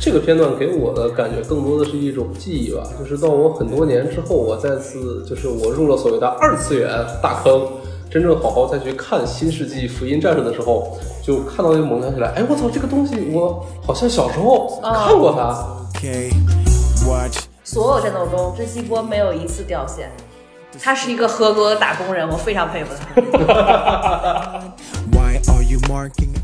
这个片段给我的感觉更多的是一种记忆吧，就是到我很多年之后，我再次就是我入了所谓的二次元大坑，真正好好再去看《新世纪福音战士》的时候，就看到就猛想起来，哎，我操，这个东西我好像小时候看过它。所有战斗中，甄希波没有一次掉线，他是一个合格的打工人，我非常佩服他。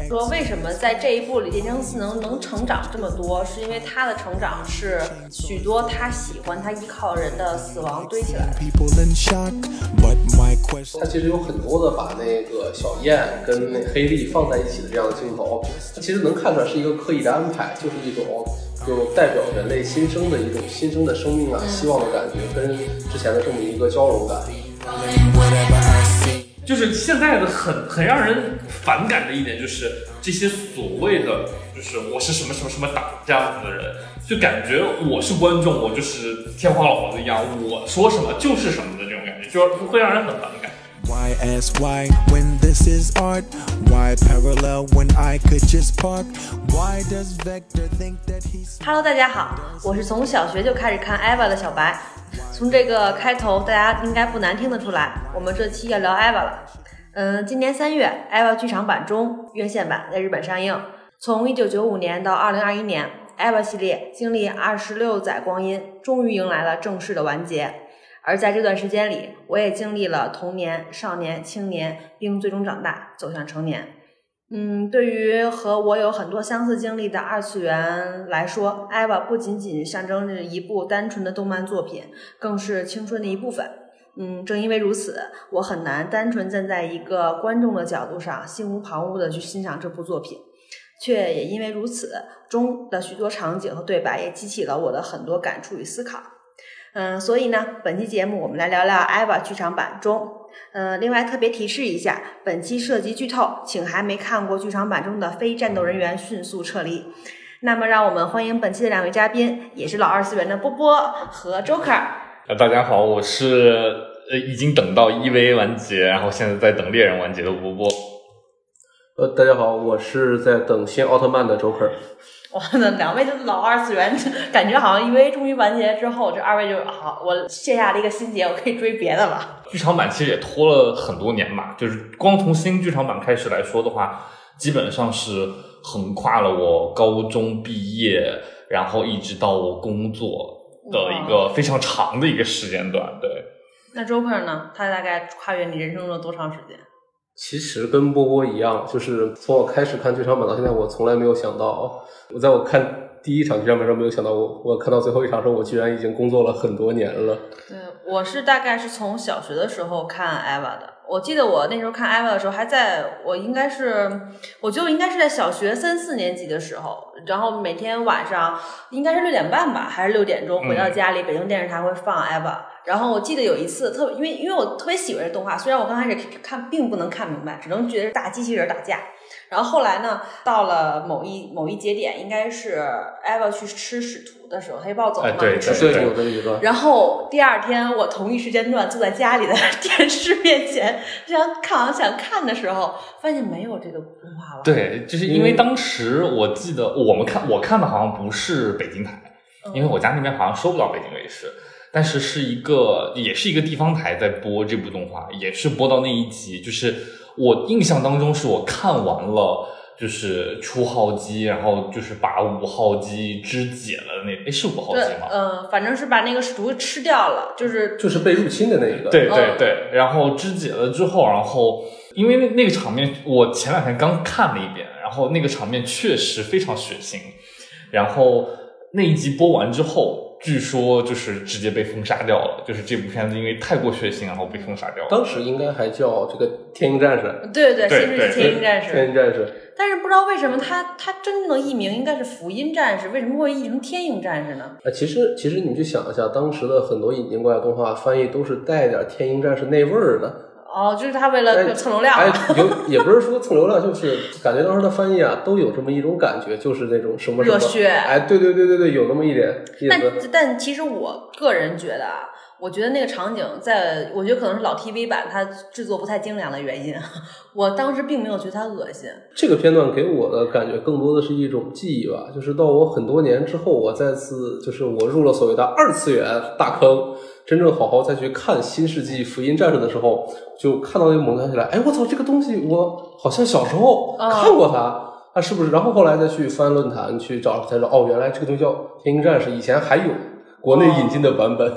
说为什么在这一部里电生四能能成长这么多，是因为他的成长是许多他喜欢、他依靠人的死亡堆起来的。它其实有很多的把那个小燕跟那黑莉放在一起的这样的镜头，其实能看出来是一个刻意的安排，就是一种就代表人类新生的一种新生的生命啊、希望的感觉，跟之前的这么一个交融感。就是现在的很很让人反感的一点，就是这些所谓的就是我是什么什么什么党这样子的人，就感觉我是观众，我就是天花老子一样，我说什么就是什么的这种感觉，就是会让人很反感。Why ask why when this is art? Why parallel when I could just park? Why does Vector think that he's Hello，大家好，我是从小学就开始看 EVA 的小白。从这个开头，大家应该不难听得出来，我们这期要聊 EVA 了。嗯，今年三月，EVA 剧场版中院线版在日本上映。从1995年到2021年，EVA 系列经历二十六载光阴，终于迎来了正式的完结。而在这段时间里，我也经历了童年、少年、青年，并最终长大，走向成年。嗯，对于和我有很多相似经历的二次元来说，《EVA》不仅仅象征着一部单纯的动漫作品，更是青春的一部分。嗯，正因为如此，我很难单纯站在一个观众的角度上，心无旁骛的去欣赏这部作品，却也因为如此，中的许多场景和对白也激起了我的很多感触与思考。嗯，所以呢，本期节目我们来聊聊《EVA》剧场版中。呃，另外特别提示一下，本期涉及剧透，请还没看过剧场版中的非战斗人员迅速撤离。那么，让我们欢迎本期的两位嘉宾，也是老二次元的波波和 Joker。呃，大家好，我是呃已经等到 EVA 完结，然后现在在等猎人完结的波波。呃，大家好，我是在等新奥特曼的 Joker。哇，那两位就是老二次元，感觉好像因为终于完结之后，这二位就好，我卸下了一个心结，我可以追别的了。剧场版其实也拖了很多年嘛，就是光从新剧场版开始来说的话，基本上是横跨了我高中毕业，然后一直到我工作的一个非常长的一个时间段。对，那 Joker 呢？他大概跨越你人生中的多长时间？其实跟波波一样，就是从我开始看剧场版到现在，我从来没有想到，我在我看第一场剧场版时候，没有想到我我看到最后一场时候，我居然已经工作了很多年了。对，我是大概是从小学的时候看 EVA 的。我记得我那时候看 EVA 的时候，还在我应该是，我就应该是在小学三四年级的时候，然后每天晚上应该是六点半吧，还是六点钟回到家里，北京电视台会放 EVA。然后我记得有一次特别，因为因为我特别喜欢这动画，虽然我刚开始看并不能看明白，只能觉得是大机器人打架。然后后来呢，到了某一某一节点，应该是 EVA 去吃使徒的时候，黑豹走了嘛，哎对吃使徒的一个。然后第二天，我同一时间段坐在家里的 电视面前，想看想看的时候，发现没有这个动画了。，对，就是因为当时我记得我们看我看的好像不是北京台，因为我家那边好像收不到北京卫视。但是是一个，也是一个地方台在播这部动画，也是播到那一集，就是我印象当中是我看完了，就是初号机，然后就是把五号机肢解了那，诶是五号机吗？，嗯、反正是把那个使徒吃掉了，就是就是被入侵的那一个。对对嗯对，然后肢解了之后，然后因为那那个场面，我前两天刚看了一遍，然后那个场面确实非常血腥，然后那一集播完之后，据说就是直接被封杀掉了，就是这部片子因为太过血腥，然后被封杀掉了。当时应该还叫这个天鹰战士。对对对新世纪对天鹰战士。天鹰战士，但是不知道为什么他他真正的译名应该是福音战士，为什么会译成天鹰战士呢？啊，其实其实你去想一下，当时的很多引进过来动画翻译都是带点天鹰战士那味儿的。哦，就是他为了蹭流量哎。，有也不是说蹭流量，就是感觉当时的翻译啊，都有这么一种感觉，就是那种什么什么热血哎，对对对对对，有那么一点意但思。但其实我个人觉得啊，我觉得那个场景在，我觉得可能是老 TV 版它制作不太精良的原因，我当时并没有觉得它恶心。这个片段给我的感觉更多的是一种记忆吧，就是到我很多年之后，我再次就是我入了所谓的二次元大坑，真正好好再去看《新世纪福音战士》的时候，就看到那个猛想起来，哎，我操，这个东西我好像小时候看过它，它是不是？然后后来再去翻论坛去找，才知道哦，原来这个东西叫《天鹰战士》，以前还有国内引进的版本。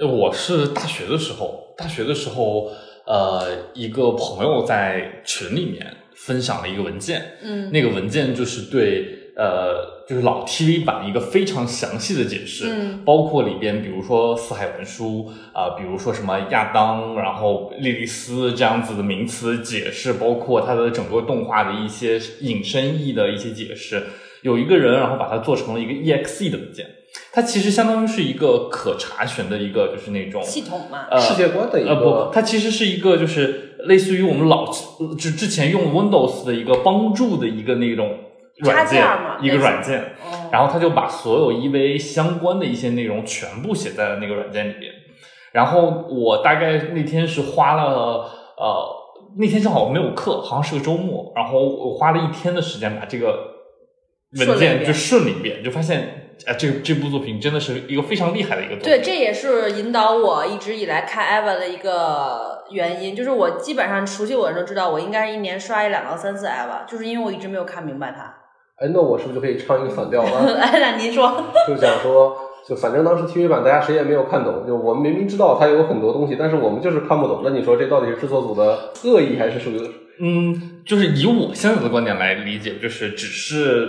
我是大学的时候，大学的时候，呃，一个朋友在群里面分享了一个文件，嗯，那个文件就是对，呃，就是老 TV 版一个非常详细的解释，嗯，包括里边，比如说四海文书啊、比如说什么亚当，然后莉莉丝这样子的名词解释，包括它的整个动画的一些引申义的一些解释，有一个人然后把它做成了一个 EXE 的文件。它其实相当于是一个可查询的一个，就是那种系统嘛，呃世界观的一个呃个不，它其实是一个就是类似于我们老之之前用 Windows 的一个帮助的一个那种软件插件嘛，一个软件，哦，然后他就把所有 EVA 相关的一些内容全部写在了那个软件里边。然后我大概那天是花了呃，那天正好没有课，好像是个周末，然后我花了一天的时间把这个文件就顺了一遍，就发现哎，这这部作品真的是一个非常厉害的一个作品。对，这也是引导我一直以来看 EVA 的一个原因，就是我基本上熟悉我的人都知道，我应该是一年刷一两到三次 EVA，就是因为我一直没有看明白它。哎，那我是不是就可以唱一个反调了？哎，那您说，就想说，就反正当时 TV 版大家谁也没有看懂，就我们明明知道它有很多东西，但是我们就是看不懂。那你说这到底是制作组的恶意，还是属于嗯，就是以我现在的观点来理解，就是只是，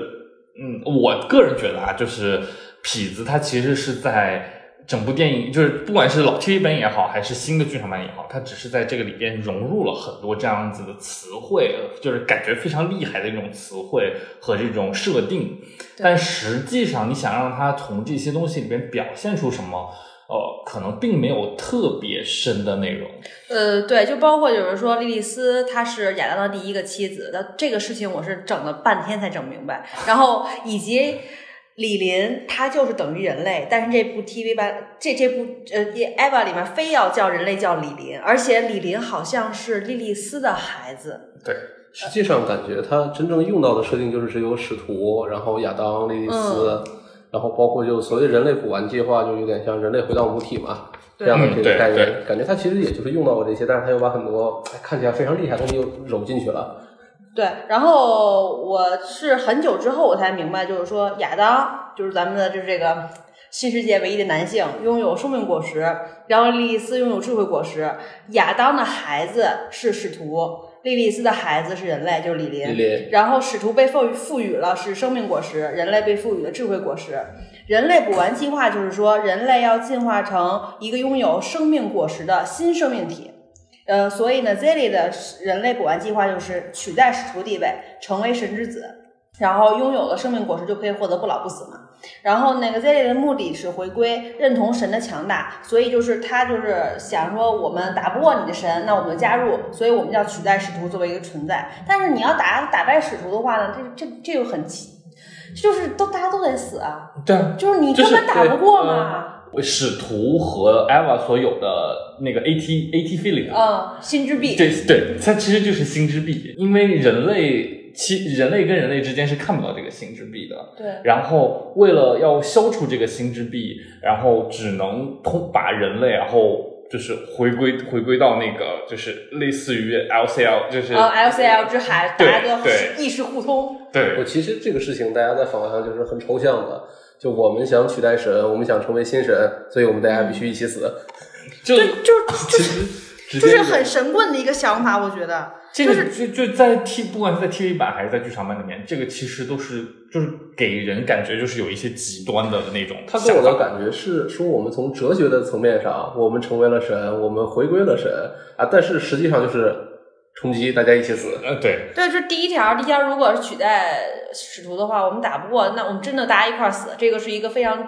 嗯，我个人觉得啊，就是痞子他其实是在整部电影，就是不管是老 TV 版也好，还是新的剧场版也好，它只是在这个里边融入了很多这样子的词汇，呃就是感觉非常厉害的一种词汇和这种设定。但实际上，你想让它从这些东西里边表现出什么，呃，可能并没有特别深的内容。呃，对，就包括有人说，莉莉丝她是亚当的第一个妻子，那这个事情我是整了半天才整明白，然后以及。李林他就是等于人类，但是这部 TV 版这这部呃 EVA 里面非要叫人类叫李林，而且李林好像是莉莉丝的孩子。对，实际上感觉他真正用到的设定就是只有使徒，然后亚当、莉莉丝，然后包括就所谓人类补完计划，就有点像人类回到母体嘛这样的这个概念对。感觉他其实也就是用到了这些，但是他又把很多哎看起来非常厉害的东西又揉进去了。对，然后我是很久之后我才明白，就是说亚当就是咱们的就是这个新世界唯一的男性，拥有生命果实，然后莉莉丝拥有智慧果实，亚当的孩子是使徒，莉莉丝的孩子是人类，就是李林。然后使徒被赋予赋予了是生命果实，人类被赋予了智慧果实。人类补完进化就是说，人类要进化成一个拥有生命果实的新生命体。呃，所以呢，Zilly 的人类古玩计划就是取代使徒地位，成为神之子，然后拥有了生命果实就可以获得不老不死嘛。然后那个 Zilly 的目的是回归，认同神的强大，所以就是他就是想说，我们打不过你的神，那我们就加入，所以我们要取代使徒作为一个存在。但是你要打打败使徒的话呢，这这这就很奇，就是都大家都得死啊，对啊，就是你根本打不过嘛。使徒和 Eva 所有的那个 AT AT feeling，嗯，心之壁。对对，它其实就是心之壁，因为人类其人类跟人类之间是看不到这个心之壁的。对。然后为了要消除这个心之壁，然后只能通把人类，然后就是回归回归到那个就是类似于 LCL，就是呃，LCL 之海，大家都对意识互通。对我其实这个事情大家在访谈上就是很抽象的，就我们想取代神，我们想成为新神，所以我们大家必须一起死。就就就其实就是很神棍的一个想法，我觉得。这个就就在 T，不管是在 TV 版还是在剧场版里面，这个其实都是就是给人感觉就是有一些极端的那种他。给我的感觉是说，我们从哲学的层面上，我们成为了神，我们回归了神啊，但是实际上就是冲击，大家一起死。呃，对，对，这第一条，第一条如果是取代使徒的话，我们打不过，那我们真的大家一块儿死，这个是一个非常呃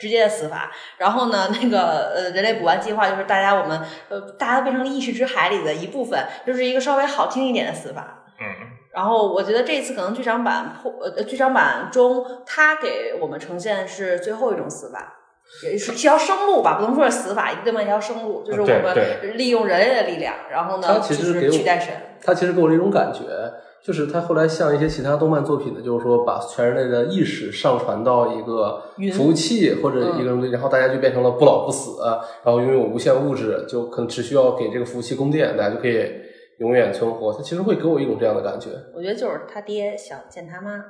直接的死法。然后呢，那个呃，人类补完计划就是大家我们呃，大家都变成了意识之海里的一部分，就是一个稍微好听一点的死法。嗯，然后我觉得这次可能剧场版破呃剧场版中，他给我们呈现是最后一种死法。也是一条生路吧，不能说是死法，一个嘛一条生路，就是我们利用人类的力量，然后呢，它其实给我取代神。它其实给我了一种感觉，就是他后来像一些其他动漫作品的，就是说把全人类的意识上传到一个服务器或者嗯一个东西，然后大家就变成了不老不死，然后拥有无限物质，就可能只需要给这个服务器供电，大家就可以永远存活。他其实会给我一种这样的感觉。我觉得就是他爹想见他妈，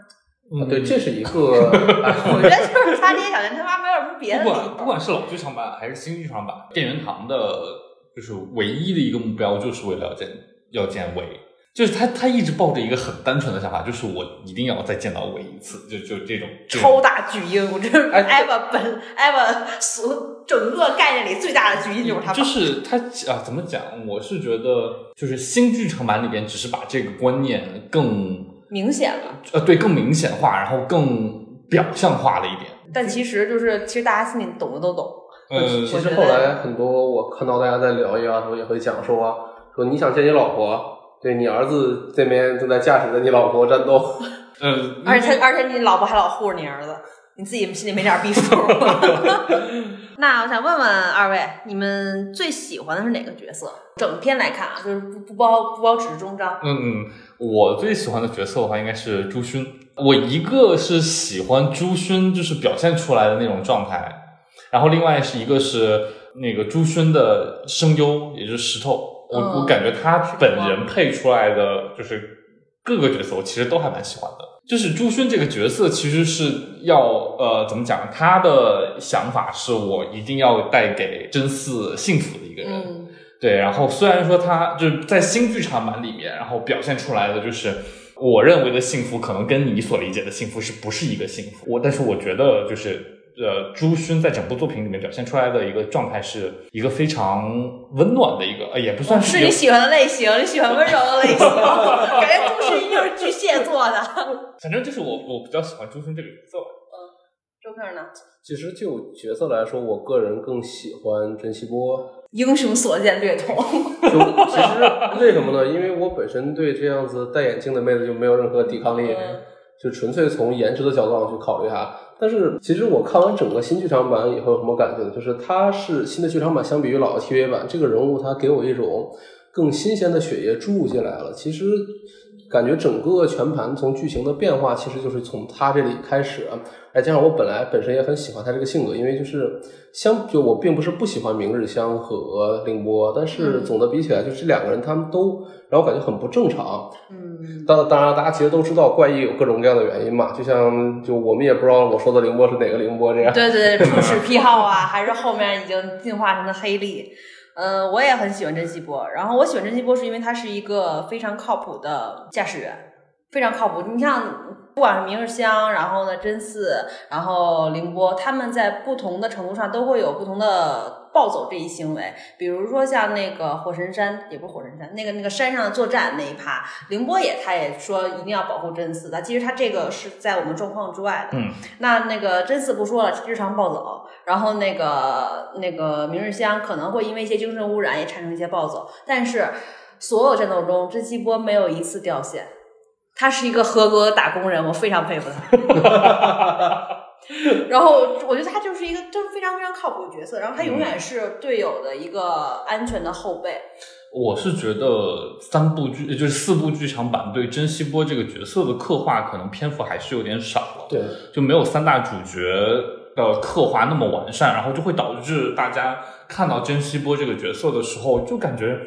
啊，对，这是一个，哎我觉得就是他爹想见他妈，没有什么别的不管不。管是老剧场版还是新剧场版，电元堂的就是唯一的一个目标，就是为了要见要见韦，就是他他一直抱着一个很单纯的想法，就是我一定要再见到韦一次，就就这种超大巨婴，我这艾娃本艾娃所整个概念里最大的巨婴就是他。就是他啊，怎么讲？我是觉得，就是新剧场版里边只是把这个观念更明显了，呃对更明显化，然后更表象化了一点。但其实就是其实大家心里懂的都懂。呃，其实后来很多我看到大家在聊一啊，时候也会讲说啊，说你想见你老婆，对你儿子这边正在驾驶着你老婆战斗，嗯，而且他而且你老婆还老护着你儿子，你自己心里没点逼数吗？那我想问问二位，你们最喜欢的是哪个角色？整篇来看啊，就是不不包不包只是终章。嗯嗯，我最喜欢的角色的话，应该是朱勋。我一个是喜欢朱勋，就是表现出来的那种状态，然后另外是一个是那个朱勋的声优，也就是石头。我、嗯我感觉他本人配出来的就是各个角色，我其实都还蛮喜欢的。就是朱迅这个角色，其实是要呃怎么讲？他的想法是我一定要带给真嗣幸福的一个人。嗯，对，然后虽然说他就是在新剧场版里面，然后表现出来的就是我认为的幸福，可能跟你所理解的幸福是不是一个幸福？我但是我觉得就是呃，朱勋在整部作品里面表现出来的一个状态是一个非常温暖的一个，呃，也不算是你喜欢的类型，你喜欢温柔的类型，感觉朱勋就是巨蟹座的。反正就是我我比较喜欢朱勋这个角色嗯。周克呢？其实就角色来说，我个人更喜欢珍惜波。英雄所见略同。就其实为什么呢？因为我本身对这样子戴眼镜的妹子就没有任何抵抗力，嗯就纯粹从颜值的角度上去考虑它。但是其实我看完整个新剧场版以后有什么感觉呢？就是它是新的剧场版相比于老的 TV 版，这个人物他给我一种更新鲜的血液注入进来了。其实感觉整个全盘从剧情的变化，其实就是从他这里开始。再加上我本来本身也很喜欢他这个性格，因为就是相就我并不是不喜欢明日香和凌波，但是总的比起来，就这两个人他们都让我感觉很不正常。嗯，当当然，大家其实都知道怪异有各种各样的原因嘛，就像就我们也不知道我说的凌波是哪个凌波这样。对对对，初始癖好啊，还是后面已经进化成的黑力。嗯，我也很喜欢珍惜波，然后我喜欢珍惜波是因为他是一个非常靠谱的驾驶员，非常靠谱。你像不管是明日香，然后呢真嗣，然后凌波，他们在不同的程度上都会有不同的暴走这一行为。比如说像那个火神山，也不是火神山，那个那个山上的作战那一趴，凌波也他也说一定要保护真嗣的。其实他这个是在我们状况之外的。嗯，那那个真嗣不说了，日常暴走，然后那个那个明日香可能会因为一些精神污染也产生一些暴走，但是所有战斗中，真希波没有一次掉线，他是一个合格的打工人，我非常佩服他。然后我觉得他就是一个就是非常非常靠谱的角色，然后他永远是队友的一个安全的后背。我是觉得三部剧就是四部剧场版对珍惜波这个角色的刻画，可能篇幅还是有点少了。对，就没有三大主角的刻画那么完善，然后就会导致大家看到珍惜波这个角色的时候，就感觉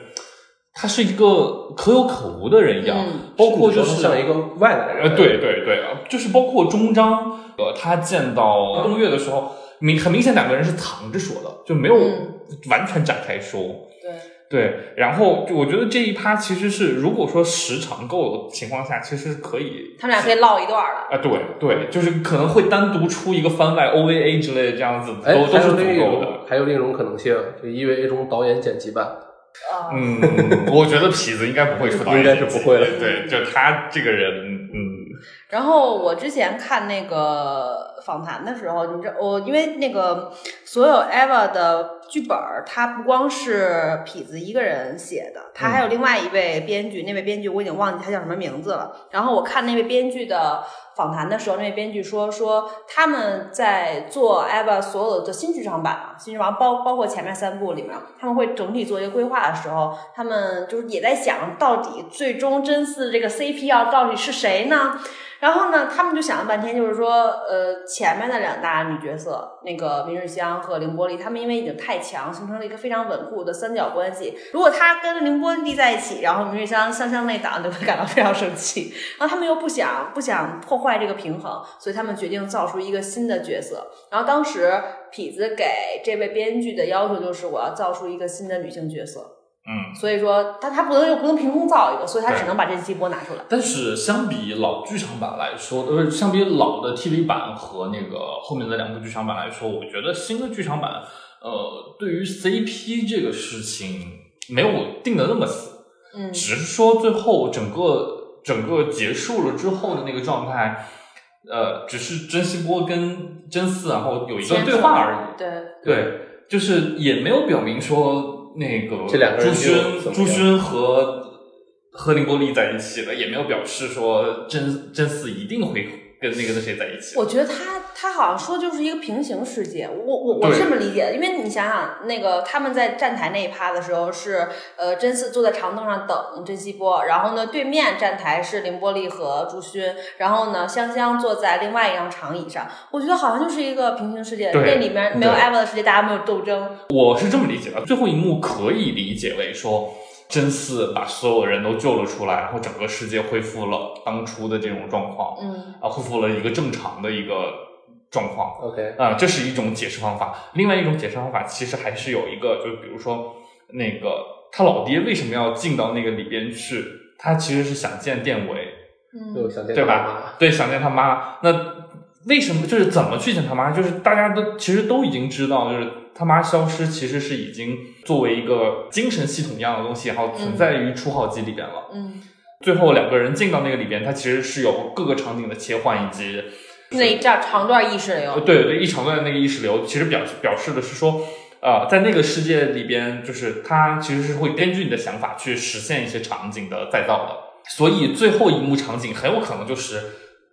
他是一个可有可无的人一样，嗯包括就是像一个外来人。呃，对对对，呃就是包括终章，呃，他见到东岳的时候，明很明显两个人是藏着说的，就没有嗯完全展开说。对，对，然后就我觉得这一趴其实是，如果说时长够的情况下，其实可以他们俩可以唠一段儿的。啊，对对，就是可能会单独出一个番外 OVA 之类的这样子，哎，都都是足还有另一够的。种，还有另一种可能性，就 EVA 中导演剪辑版。啊、嗯，我觉得痞子应该不会出导演应该是不会了。对，就他这个人，嗯，然后我之前看那个访谈的时候，你知道我因为那个所有 Eva 的剧本儿，它不光是痞子一个人写的，他还有另外一位编剧，那位编剧我已经忘记他叫什么名字了。然后我看那位编剧的访谈的时候，那位编剧说说他们在做 EVA 所有的新剧场版嘛，新剧场版包包括前面三部里面，他们会整体做一个规划的时候，他们就是也在想到底最终真嗣这个 CP 要到底是谁呢？然后呢，他们就想了半天，就是说，呃，前面的两大女角色，那个明日香和凌波丽，他们因为已经太强，形成了一个非常稳固的三角关系。如果他跟凌波丽在一起，然后明日香香香内党就会感到非常生气。然后他们又不想不想破坏这个平衡，所以他们决定造出一个新的角色。然后当时痞子给这位编剧的要求就是，我要造出一个新的女性角色。嗯，所以说他他不能又不能凭空造一个，所以他只能把这期波拿出来。但是相比老剧场版来说，呃，相比老的 TV 版和那个后面的两部剧场版来说，我觉得新的剧场版，呃，对于 CP 这个事情没有定的那么死，嗯。只是说最后整个整个结束了之后的那个状态，呃，只是真希波跟真嗣然后有一段对话而已，对，对，就是也没有表明说那个这两个人朱勋朱勋和和林波丽在一起了，也没有表示说真真嗣一定会跟那个那谁在一起。我觉得他他好像说就是一个平行世界，我我我是这么理解的，因为你想想，那个他们在站台那一趴的时候是呃真嗣坐在长凳上等甄希波，然后呢对面站台是凌波丽和朱勋，然后呢香香坐在另外一张长椅上，我觉得好像就是一个平行世界，那里面没有对 EVA 的世界，大家没有斗争，我是这么理解的，最后一幕可以理解为说。真嗣把所有人都救了出来，然后整个世界恢复了当初的这种状况，嗯啊，恢复了一个正常的一个状况。OK，啊、这是一种解释方法。另外一种解释方法，其实还是有一个，就是比如说那个他老爹为什么要进到那个里边去？他其实是想见殿伟，就想见对吧？对，想见他妈。那为什么就是怎么去见他妈？就是大家都其实都已经知道，就是他妈消失其实是已经作为一个精神系统一样的东西，然后存在于初号机里边了。嗯，最后两个人进到那个里边，它其实是有各个场景的切换以及那一段长段意识呃，流，对对，一长段的那个意识流，其实表表示的是说，呃，在那个世界里边，就是它其实是会根据你的想法去实现一些场景的再造的。所以最后一幕场景很有可能就是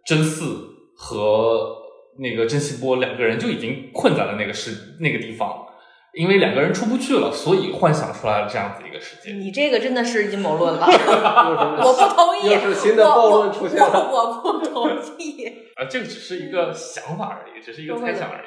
真嗣和那个真希波两个人就已经困在了那个世那个地方，因为两个人出不去了，所以幻想出来了这样子一个世界。你这个真的是阴谋论了，我我不同意，又是新的暴论出现了我我我不同意。啊，这个只是一个想法而已，只是一个猜想而已。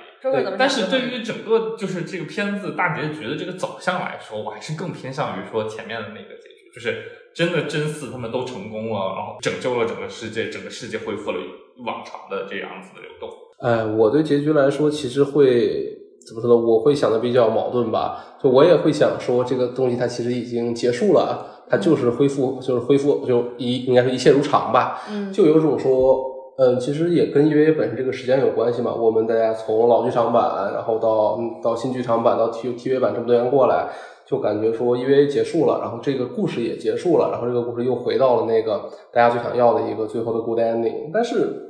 但是对于整个就是这个片子大结局的这个走向来说，我还是更偏向于说前面的那个结局，就是真的真嗣他们都成功了，然后拯救了整个世界，整个世界恢复了往常的这样子的流动。哎，我对结局来说，其实会怎么说呢？我会想的比较矛盾吧。就我也会想说，这个东西它其实已经结束了，它就是恢复，就是恢复，就一应该是一切如常吧。嗯就有种说，嗯，其实也跟 EVA 本身这个时间有关系嘛。我们大家从老剧场版，然后到嗯到新剧场版，到 T TV 版这么多年过来，就感觉说 EVA 结束了，然后这个故事也结束了，然后这个故事又回到了那个大家最想要的一个最后的 good ending。但是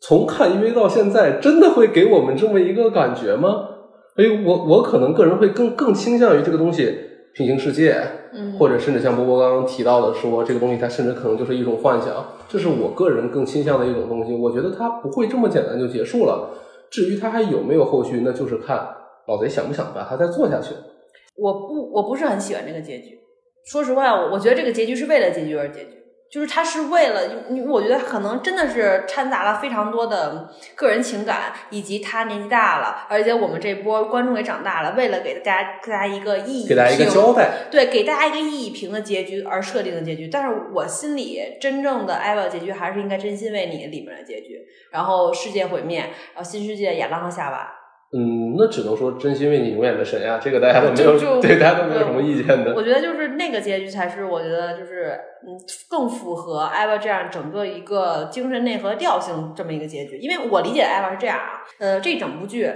从看 EVA 到现在，真的会给我们这么一个感觉吗？所以我我可能个人会更更倾向于这个东西平行世界，嗯或者甚至像波波刚刚提到的说，这个东西它甚至可能就是一种幻想，这是我个人更倾向的一种东西。我觉得它不会这么简单就结束了。至于它还有没有后续，那就是看老贼想不想把它再做下去。我不我不是很喜欢这个结局。说实话，我我觉得这个结局是为了结局而结局，就是他是为了，我觉得可能真的是掺杂了非常多的个人情感，以及他年纪大了，而且我们这波观众也长大了，为了给大家给大家一个意义给大家一个交代，对，给大家一个意义平的结局而设定的结局。但是我心里真正的艾娃结局还是应该真心为你里面的结局，然后世界毁灭，然后新世界亚当和夏娃。嗯，那只能说真心为你永远的神呀，这个大家都没有对大家都没有什么意见的。我觉得就是那个结局才是我觉得就是嗯更符合艾娃这样整个一个精神内核调性这么一个结局，因为我理解的艾娃是这样啊，呃，这整部剧。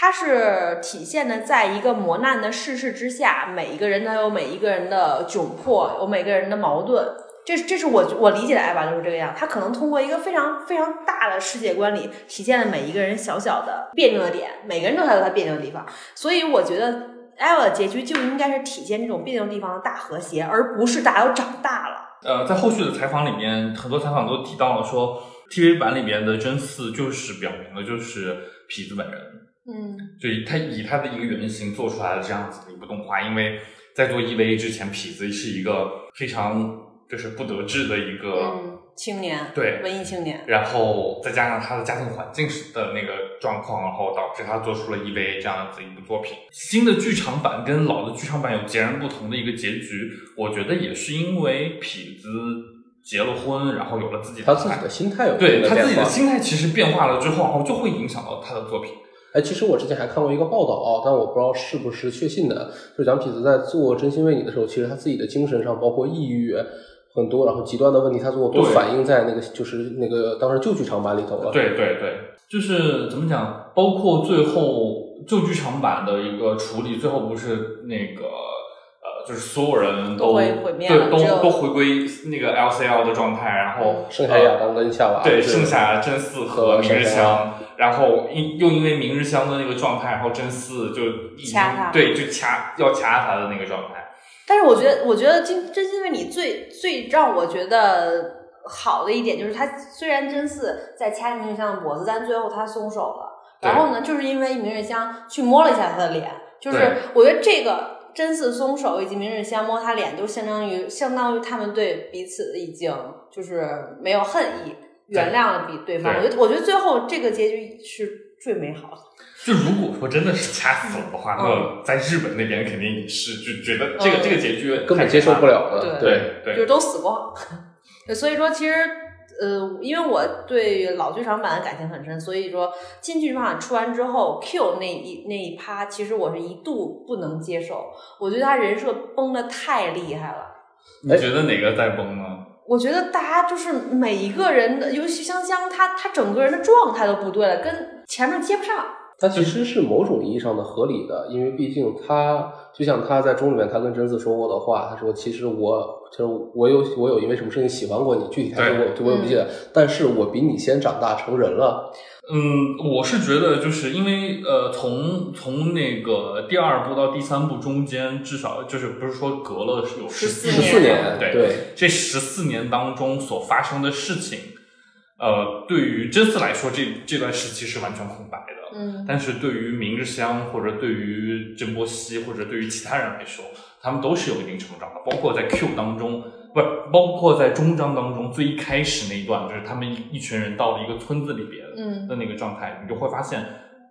它是体现的，在一个磨难的世事之下，每一个人都有每一个人的窘迫，有每个人的矛盾。这这是我我理解的艾娃就是这个样，他可能通过一个非常非常大的世界观里，体现了每一个人小小的别扭的点，每个人都还有他别扭的地方。所以我觉得艾娃的结局就应该是体现这种别扭地方的大和谐，而不是大家都长大了。呃，在后续的采访里面，很多采访都提到了说，TV 版里面的真嗣就是表明了就是痞子本人，嗯就以他以他的一个原型做出来了这样子的一部动画，因为在做 EVA 之前，痞子是一个非常就是不得志的一个。嗯，青年，对文艺青年，然后再加上他的家庭环境是的那个状况，然后导致他做出了 EVA 这样子一部作品。新的剧场版跟老的剧场版有截然不同的一个结局，我觉得也是因为痞子结了婚，然后有了自己的他自己的心态有对他。自己的心态其实变化了之后，然后就会影响到他的作品。哎，其实我之前还看过一个报道啊，但我不知道是不是确信的，就讲痞子在做《真心为你》的时候，其实他自己的精神上，包括抑郁很多，然后极端的问题，他做都反映在那个就是那个当时旧剧场版里头了。对对对，就是怎么讲，包括最后旧剧场版的一个处理，最后不是那个呃，就是所有人都都毁灭对，都都回归那个 LCL 的状态，然后剩下亚当跟夏娃，对，剩下真嗣和和明日香，然后因又因为明日香的那个状态，然后真嗣就已经掐他对，就掐要掐他的那个状态。但是我觉得，我觉得真真心为你最最让我觉得好的一点就是，他虽然真嗣在掐明日香的脖子，但最后他松手了。然后呢，就是因为明日香去摸了一下他的脸，就是我觉得这个真嗣松手以及明日香摸他脸，都相当于相当于他们对彼此已经就是没有恨意，原谅了比对方。我觉得我觉得最后这个结局是最美好的。就如果说真的是掐死了的话，嗯那在日本那边肯定也是就觉得这个、嗯这个结局根本接受不了的。对对对就是都死光。所以说其实呃，因为我对老剧场版的感情很深，所以说新剧场版出完之后，Q 那一那一趴，其实我是一度不能接受，我觉得他人设崩的太厉害了。你觉得哪个在崩呢？我觉得大家就是每一个人的，尤其香香，他他整个人的状态都不对了，跟前面接不上。它其实是某种意义上的合理的，因为毕竟他就像他在中里面，他跟贞子说过的话，他说其实我其实我有我有因为什么事情喜欢过你，具体台词我我也不记得，但是我比你先长大成人了。嗯，我是觉得就是因为呃，从从那个第二部到第三部中间，至少就是不是说隔了是有14四十四年，对对，这十四年当中所发生的事情，呃，对于真嗣来说，这这段时期是完全空白的。嗯但是对于明日香或者对于郑波西或者对于其他人来说，他们都是有一定成长的。包括在 Q 当中，不是包括在终章当中最一开始那一段，就是他们一一群人到了一个村子里边嗯的那个状态，你就会发现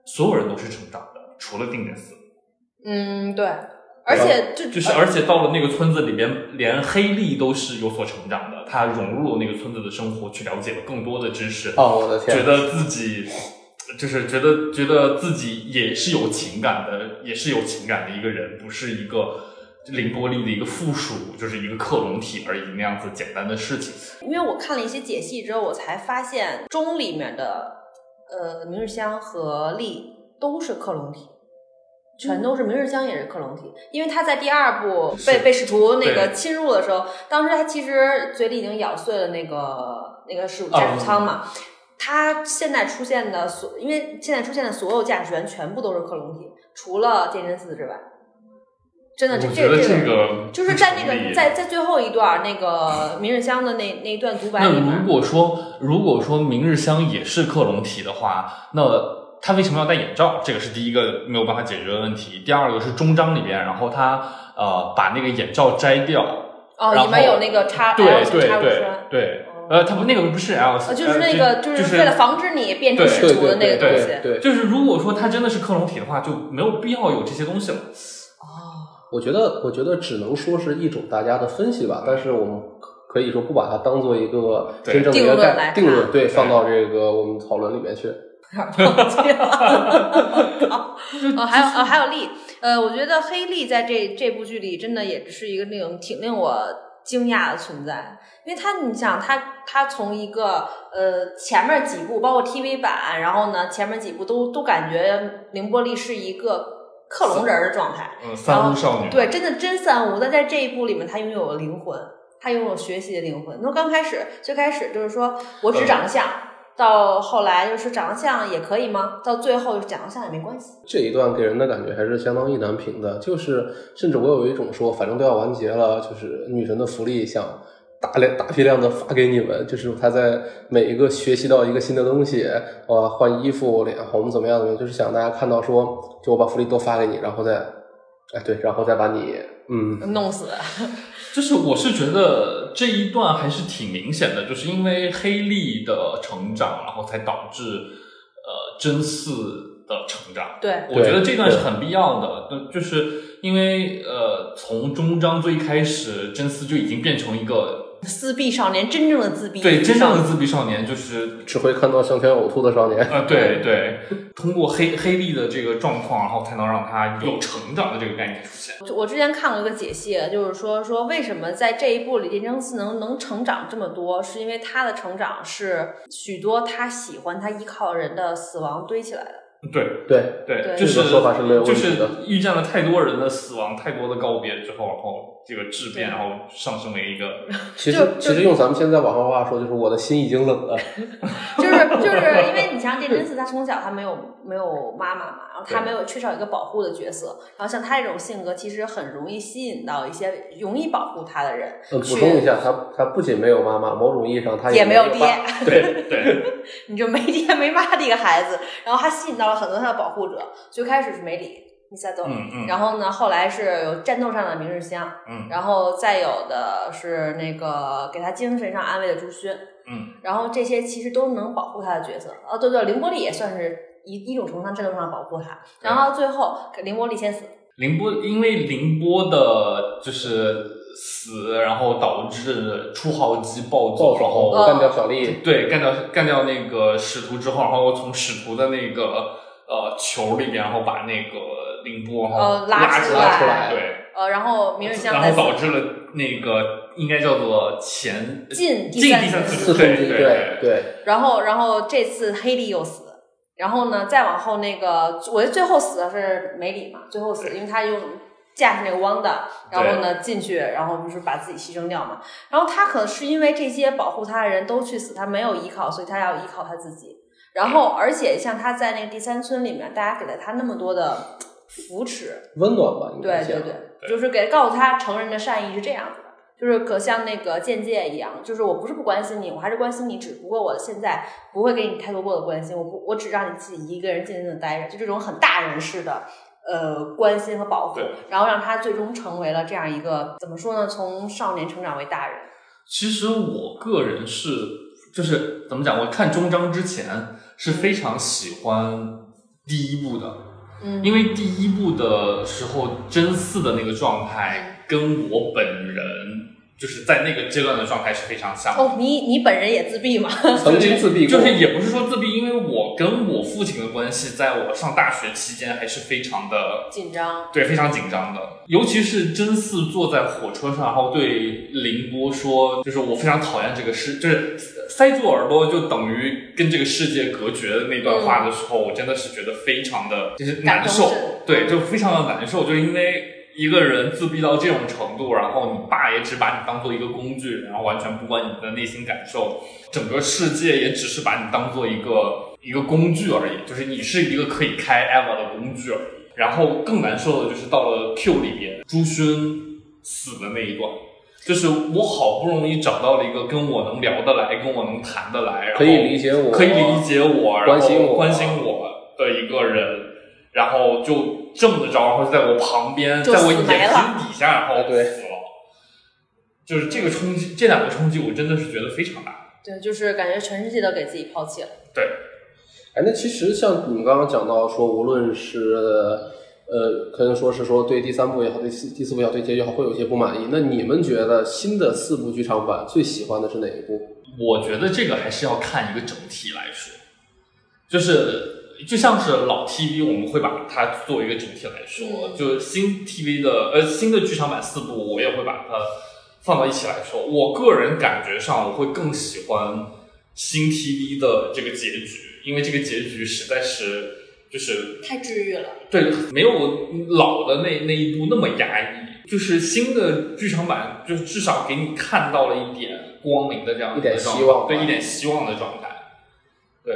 所有人都是成长的，除了定点寺。嗯，对，而且就就是而且到了那个村子里边，连黑莉都是有所成长的，他融入了那个村子的生活，去了解了更多的知识。哦，我的天，觉得自己就是觉得觉得自己也是有情感的，也是有情感的一个人，不是一个凌波丽的一个附属，就是一个克隆体而已那样子简单的事情。因为我看了一些解析之后，我才发现钟里面的呃明日香和丽都是克隆体，全都是明日香也是克隆体，因为他在第二部被被使徒那个侵入的时候，当时他其实嘴里已经咬碎了那个那个是驾驶舱嘛。他现在出现的所，因为现在出现的所有驾驶员全部都是克隆体，除了剑真寺之外，真的这这这个就是在那个在在最后一段那个明日香的那那一段独白那里面，如果说如果说明日香也是克隆体的话，那他为什么要戴眼罩？这个是第一个没有办法解决的问题。第二个是终章里边，然后他呃把那个眼罩摘掉，哦，里面有那个插对对对对，呃，它不那个不是 L，呃，就是那个就就是为了防止你变成对使徒的那个东对西。对，就是如果说它真的是克隆体的话，就没有必要有这些东西了。哦我觉得，我觉得只能说是一种大家的分析吧，但是我们可以说不把它当做一个真正的一个定论定论，对，放到这个我们讨论里面去。忘记了。呃，还有哦，还有丽，呃，我觉得黑丽在这这部剧里真的也是一个那种挺令我惊讶的存在，因为他你想他他从一个呃前面几部包括 TV 版，然后呢前面几部都都感觉凌波丽是一个克隆人儿的状态，嗯，三无少女，对，真的真三无，但在这一部里面，他拥有了灵魂，他拥有学习的灵魂。那刚开始最开始就是说我只长得像，到后来就是长相也可以吗？到最后长相也没关系。这一段给人的感觉还是相当意难平的，就是甚至我有一种说，反正都要完结了，就是女神的福利想大量大批量的发给你们，就是她在每一个学习到一个新的东西，呃，换衣服、脸红怎么样怎么样，就是想大家看到说，就我把福利都发给你，然后再，哎对，然后再把你，嗯，弄死。就是我是觉得这一段还是挺明显的，就是因为黑利的成长，然后才导致呃真嗣的成长。对，我觉得这段是很必要的，就就是因为呃从中章最开始，真嗣就已经变成一个自闭少年，真正的自闭，对真正的自闭少年，就是只会看到向前呕吐的少年。呃，对对，通过黑黑莉的这个状况，然后才能让他有成长的这个概念出现。我之前看过一个解析，就是说说为什么在这一部里，林正四能能成长这么多，是因为他的成长是许多他喜欢、他依靠人的死亡堆起来的。对对对就是说法是没有就是。遇见了太多人的死亡，太多的告别之后，然后这个质变，然后上升为一个 其实其实用咱们现在网上话说，就是我的心已经冷了。就是就是因为你像这真子，他从小他没有没有妈妈嘛，然后他没有缺少一个保护的角色，然后像他这种性格，其实很容易吸引到一些容易保护他的人。嗯，补去充一下，他他不仅没有妈妈，某种意义上他没也没有爹，对对。你就没爹没妈的一个孩子，然后他吸引到了很多他的保护者。最开始是梅里米萨多，嗯嗯。然后呢，后来是有战斗上的明日香，嗯。然后再有的是那个给他精神上安慰的朱勋，嗯，然后这些其实都能保护他的角色。哦，对对，凌波丽也算是一一种程度上战斗上保护他。然后最后凌波丽先死，凌波因为凌波的就是死，然后导致初号机暴走，暴然后干掉小丽，对干掉干掉那个使徒之后，然后从使徒的那个呃球里面，然后把那个凌波然后呃拉拉出来来，对。呃，然后明日香然，后导致了那个应该叫做前进第进三第三次四分之一，对对对，然后然后这次黑莉又死。然后呢，再往后那个，我觉得最后死的是梅里嘛，最后死，因为他用架势那个汪的，然后呢进去，然后就是把自己牺牲掉嘛。然后他可能是因为这些保护他的人都去死，他没有依靠，所以他要依靠他自己。然后，而且像他在那个第三村里面，大家给了他那么多的扶持，温暖吧，应对对。对，就是给告诉他成人的善意是这样子的，就是可像那个间接一样，就是我不是不关心你，我还是关心你，只不过我现在不会给你太多过的关心，我不我只让你自己一个人静静的待着，就这种很大人式的呃关心和保护，然后让他最终成为了这样一个怎么说呢？从少年成长为大人。其实我个人是，就是怎么讲？我看终章之前是非常喜欢第一部的，嗯，因为第一部的时候真嗣的那个状态跟我本人就是在那个阶段的状态是非常像的。哦，你你本人也自闭吗？曾经自闭过，就是也不是说自闭，因为我跟我父亲的关系，在我上大学期间还是非常的紧张，对，非常紧张的，尤其是真嗣坐在火车上，然后对凌波说，就是我非常讨厌这个世，就是塞住耳朵就等于跟这个世界隔绝的那段话的时候，我真的是觉得非常的就是难受对，就非常的难受，就是因为。一个人自闭到这种程度，然后你爸也只把你当做一个工具，然后完全不管你的内心感受，整个世界也只是把你当做一个一个工具而已，就是你是一个可以开 Eva 的工具而已。然后更难受的就是到了 Q 里边，朱勋死的那一段，就是我好不容易找到了一个跟我能聊得来、跟我能谈得来，然后可以理解我，可以理解我，然后关心我关心我的一个人，然后就这么着，然后在我旁边，在我眼死没了皮底下，然后死了。就是这个冲击，这两个冲击，我真的是觉得非常大。对，就是感觉全世界都给自己抛弃了。对，哎，那其实像你们刚刚讲到说，无论是呃，可能说是说对第三部也好，对四第四部也好，对结局也好，会有一些不满意。那你们觉得新的四部剧场版最喜欢的是哪一部？我觉得这个还是要看一个整体来说，就是就像是老 TV，我们会把它作为一个整体来说，嗯就新 TV 的呃新的剧场版四部，我也会把它放到一起来说。我个人感觉上，我会更喜欢新 TV 的这个结局，因为这个结局实在是就是太治愈了，对，没有老的那那一部那么压抑。就是新的剧场版，就至少给你看到了一点光明的这样一点希望对，一点希望的状态。对，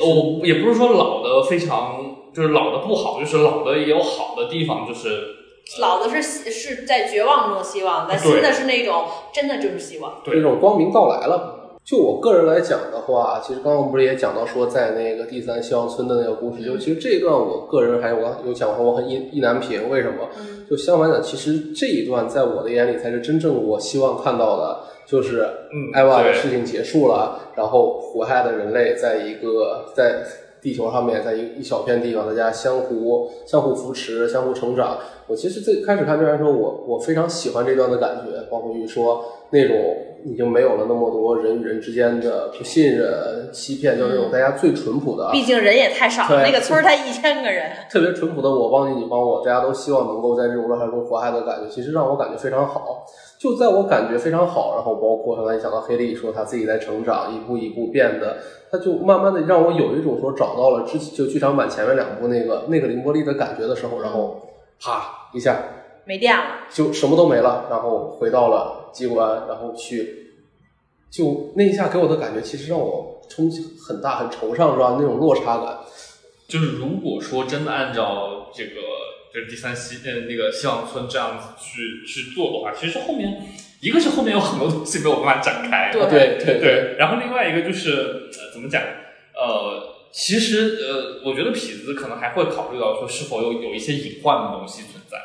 我也不是说老的非常，就是老的不好，就是老的也有好的地方，就是老的是是在绝望中的希望，但新的是那种真的就是希望。对那种光明到来了。就我个人来讲的话，其实刚刚不是也讲到说，在那个第三希望村的那个故事，就其实这一段我个人还有我有讲说我很意意难平，为什么？嗯就相反讲，其实这一段在我的眼里才是真正我希望看到的，就是嗯艾娃的事情结束了，然后活下来的人类在一个在地球上面，在一一小片地方，大家相互相互扶持，相互成长。我其实最开始看这段的时候，我我非常喜欢这段的感觉，包括于说那种已经没有了那么多人与人之间的不信任、欺骗，就是那种大家最淳朴的。毕竟人也太少了，那个村儿才一千个人。特别淳朴的我帮你，你帮我，大家都希望能够在这种乱世中活下来的感觉，其实让我感觉非常好。就在我感觉非常好，然后包括刚才你讲到黑莉说他自己在成长，一步一步变得，他就慢慢的让我有一种说找到了之就剧场版前面两部那个那个凌波丽的感觉的时候，然后啪一下没电了，就什么都没了，然后回到了机关，然后去，就那一下给我的感觉，其实让我冲击很大，很惆怅，是吧？那种落差感。就是如果说真的按照这个就是第三希呃那个希望村这样子去去做的话，其实后面一个是后面有很多东西没有办法展开，对对对对，然后另外一个就是、呃、怎么讲？呃，其实呃，我觉得痞子可能还会考虑到说是否有有一些隐患的东西存在。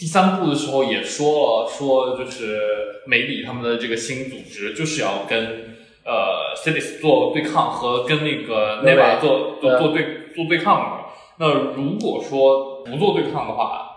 第三部的时候也说了，说就是梅里他们的这个新组织就是要跟呃 c i t i s 做对抗，和跟那个 Neva Neva 做做做对做对抗嘛。那如果说不做对抗的话，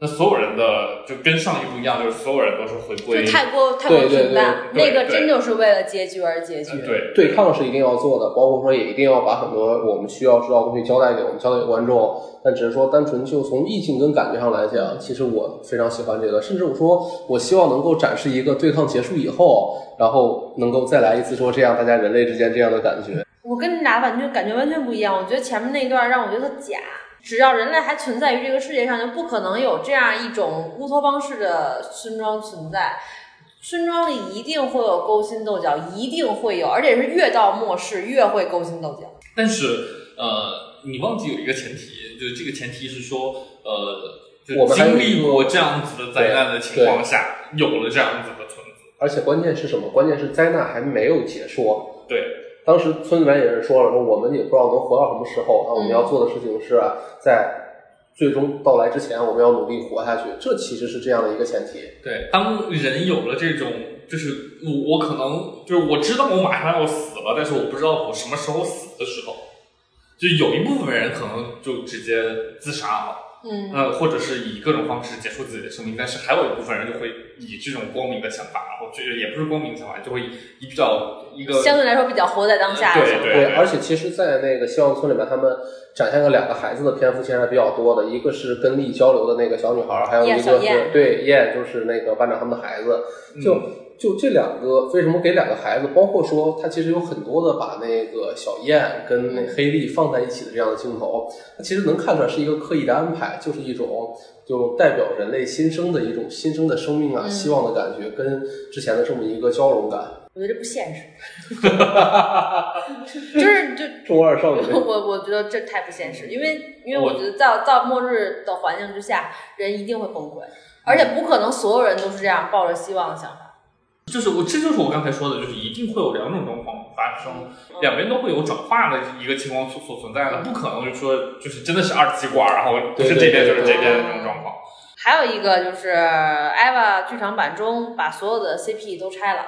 那所有人的就跟上一部一样，就是所有人都是回归就太过太过平淡，那个真就是为了结局而结局。呃对对抗是一定要做的，包括说也一定要把很多我们需要知道的东西交代给我们交代给观众。但只是说单纯就从意境跟感觉上来讲，其实我非常喜欢这个，甚至我说我希望能够展示一个对抗结束以后，然后能够再来一次说这样大家人类之间这样的感觉。我跟你俩完全感觉完全不一样。我觉得前面那一段让我觉得假。只要人类还存在于这个世界上，就不可能有这样一种乌托邦式的村庄存在。村庄里一定会有勾心斗角，一定会有，而且是越到末世越会勾心斗角。但是呃，你忘记有一个前提，就是这个前提是说，呃，就我们经历过这样子的灾难的情况下，有了这样子的村子。而且关键是什么？关键是灾难还没有结束。对，当时村里面也是说了，说我们也不知道能活到什么时候，那我们要做的事情是在最终到来之前，我们要努力活下去。这其实是这样的一个前提。对，当人有了这种，就是我我可能就是我知道我马上要死了，但是我不知道我什么时候死的时候，就有一部分人可能就直接自杀了。嗯，呃，或者是以各种方式结束自己的生命，但是还有一部分人就会以这种光明的想法，然后就是也不是光明的想法，就会以比较一个相对来说比较活在当下。对对对，而且其实，在那个希望村里面，他们展现了两个孩子的篇幅，其实还比较多的。一个是跟丽交流的那个小女孩，还有一个是对燕，就是那个班长他们的孩子。就、就这两个，为什么给两个孩子？包括说，他其实有很多的把那个小燕跟那黑莉放在一起的这样的镜头，它其实能看出来是一个刻意的安排，就是一种就代表人类新生的一种新生的生命啊、嗯希望的感觉，跟之前的这么一个交融感。我觉得这不现实，就是就中二少女我我我觉得这太不现实，因为因为我我觉得在在末日的环境之下，人一定会崩溃，而且不可能所有人都是这样抱着希望的想法。就是我，这就是我刚才说的，就是一定会有两种状况发生，两边都会有转化的一个情况所所存在的，不可能就说就是真的是二极管，然后不是这边就是这边的这种状况。还有一个就是《EVA》剧场版中把所有的 CP 都拆了，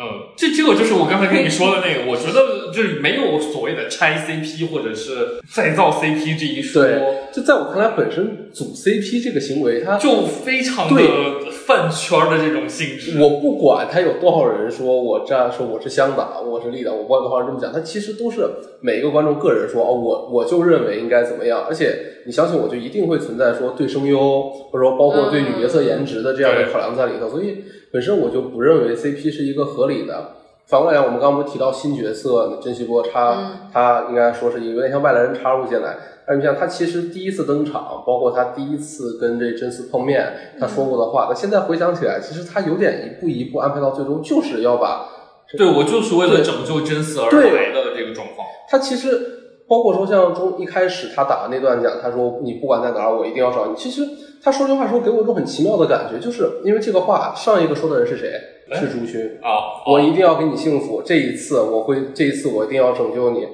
嗯，这这个就是我刚才跟你说的那个，我觉得就是没有所谓的拆 CP 或者是再造 CP 这一说，对，就在我看来，本身组 CP 这个行为，它就非常的饭圈的这种性质。我不管他有多少人说我这样说我是香党，我是绿党，我不管多少人这么讲，他其实都是每一个观众个人说哦，我我就认为应该怎么样，而且你相信我，就一定会存在说对声优或者说包括对女角色颜值的这样的考量在里头，所以本身我就不认为 CP 是一个合理的。反过来讲，我们刚刚不提到新角色甄希波，他、嗯他应该说是有点像外来人插入进来。但你像他其实第一次登场，包括他第一次跟这真丝碰面，他说过的话，那现在回想起来，其实他有点一步一步安排到最终，就是要把对我就是为了拯救真丝而对来的这个状况。他其实包括说像中一开始他打的那段讲，他说你不管在哪儿，我一定要找你。其实他说这话时候给我一种很奇妙的感觉，就是因为这个话上一个说的人是谁？哎是朱勋。啊，我一定要给你幸福，这一次我会，这一次我一定要拯救你。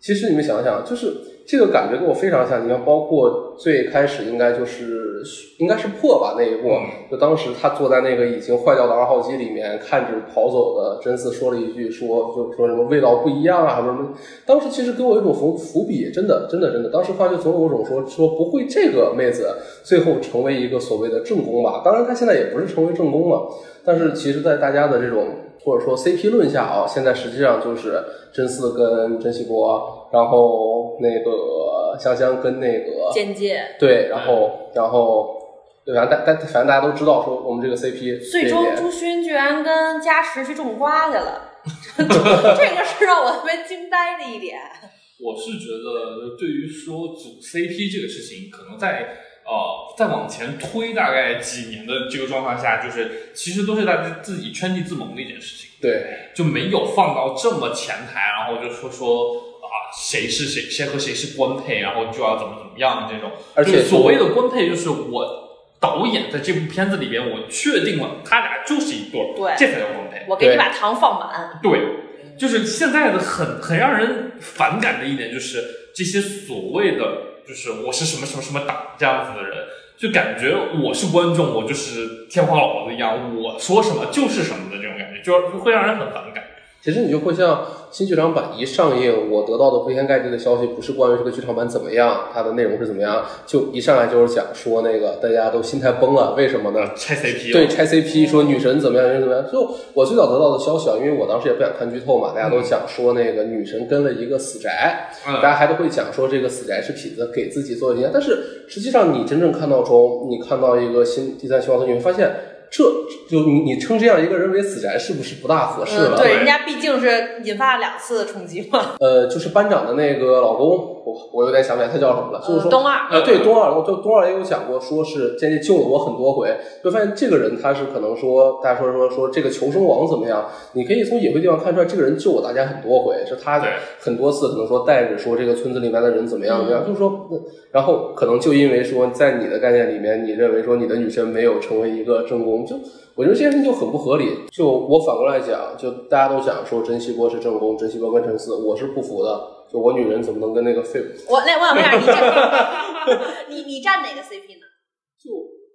其实你们想想，就是这个感觉跟我非常像。你看，包括最开始应该就是应该是破吧那一幕，嗯就当时他坐在那个已经坏掉的二号机里面，看着跑走的真嗣说了一句说，就说什么味道不一样啊什么什么。当时其实给我一种伏伏笔，真的真的真的，当时话就总有一种说说不会这个妹子最后成为一个所谓的正宫吧？当然她现在也不是成为正宫了，但是其实，在大家的这种或者说 CP 论下啊，现在实际上就是真嗣跟真希波，然后那个香香跟那个间介，对，然后然后对，反正大大反正大家都知道说我们这个 CP 最终朱勋居然跟嘉实去种瓜去了，这个是让我特别惊呆的一点。我是觉得，对于说组 CP 这个事情，可能在呃再往前推大概几年的这个状况下，就是其实都是大家自己圈地自萌的一件事情，对就没有放到这么前台，然后就说说啊谁是谁谁和谁是官配，然后就要怎么怎么样这种，而且所谓的官配就是我。导演在这部片子里边，我确定了他俩就是一对儿，对这才叫官配。我给你把糖放满，对，就是现在的很很让人反感的一点，就是这些所谓的就是我是什么什么什么党这样子的人，就感觉我是观众，我就是天花老子一样，我说什么就是什么的这种感觉，就是会让人很反感。其实你就会像新剧场版一上映，我得到的铺天盖地的消息不是关于这个剧场版怎么样，它的内容是怎么样，就一上来就是讲说那个大家都心态崩了，为什么呢？拆 CP 对，拆 CP 说女神怎么样，女神怎么样。就我最早得到的消息啊，因为我当时也不想看剧透嘛，大家都讲说那个女神跟了一个死宅，嗯大家还都会讲说这个死宅是痞子给自己做的。但是实际上你真正看到中，你看到一个新第三期望的，你会发现。这就你你称这样一个人为死宅，是不是不大合适了？嗯，对，人家毕竟是引发了两次冲击嘛。呃，就是班长的那个老公，我我有点想不起来他叫什么了，就是说嗯东二，呃，对，东二，就东二也有讲过，说是间接救了我很多回，就发现这个人他是可能说，大家说说说这个求生王怎么样？你可以从隐晦地方看出来，这个人救我大家很多回，是他很多次可能说带着说这个村子里面的人怎么样怎么样，就是说，嗯然后可能就因为说在你的概念里面，你认为说你的女神没有成为一个正宫，就我觉得这件事情就很不合理。就我反过来讲，就大家都讲说甄希波是正宫，甄希波跟陈四，我是不服的。就我女人怎么能跟那个废物？我那我想问一下，你站 你你站哪个 CP 呢？就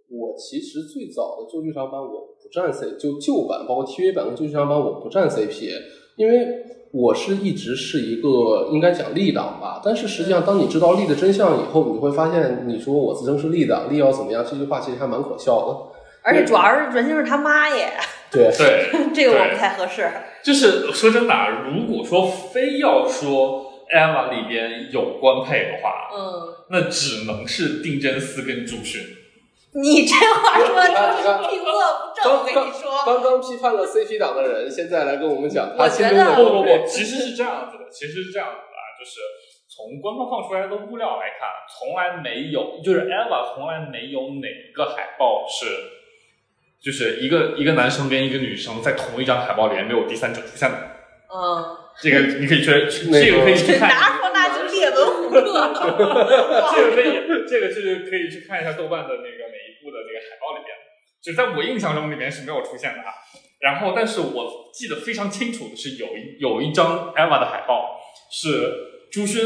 我其实最早的旧剧场版我不站 C，就旧版包括 TV 版跟旧剧场版我不站 CP，因为我是一直是一个应该讲立党吧，但是实际上当你知道立的真相以后，你会发现你说我自称是立党，立要怎么样，这句话其实还蛮可笑的。而且主要是阮经是他妈耶，对，对，这个我不太合适。就是说真的啊，如果说非要说 Eva 里边有官配的话，嗯，那只能是定真寺跟朱迅。你这话说的我跟你说。刚刚批判了 CP 党的人，现在来跟我们讲他我心中的觉得不不不，其实是这样子的，其实是这样子的啊，就是从官方放出来的物料来看，从来没有，就是 Eva 从来没有哪个海报是，就是一个一个男生跟一个女生在同一张海报里面没有第三者出现的。嗯，这个你可以去，这个可以去看，拿出那就列文虎克。这个可以，这个就是可以去看一下豆瓣的那个每一部的那个海报里边，就在我印象中里面是没有出现的啊。然后，但是我记得非常清楚的是有一有一张 Eva 的海报是朱勋